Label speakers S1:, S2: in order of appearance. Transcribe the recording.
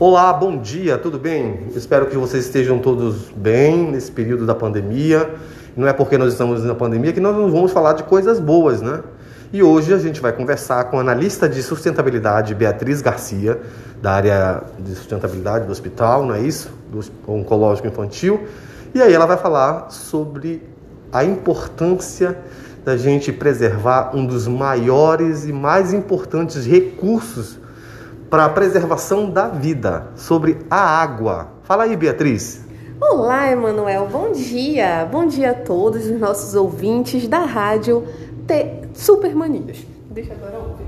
S1: Olá, bom dia, tudo bem? Espero que vocês estejam todos bem nesse período da pandemia. Não é porque nós estamos na pandemia que nós não vamos falar de coisas boas, né? E hoje a gente vai conversar com a analista de sustentabilidade Beatriz Garcia, da área de sustentabilidade do hospital, não é isso? Do oncológico infantil. E aí ela vai falar sobre a importância da gente preservar um dos maiores e mais importantes recursos para a preservação da vida, sobre a água. Fala aí, Beatriz.
S2: Olá, Emanuel. Bom dia. Bom dia a todos os nossos ouvintes da rádio T Supermanias. Deixa agora ouvir.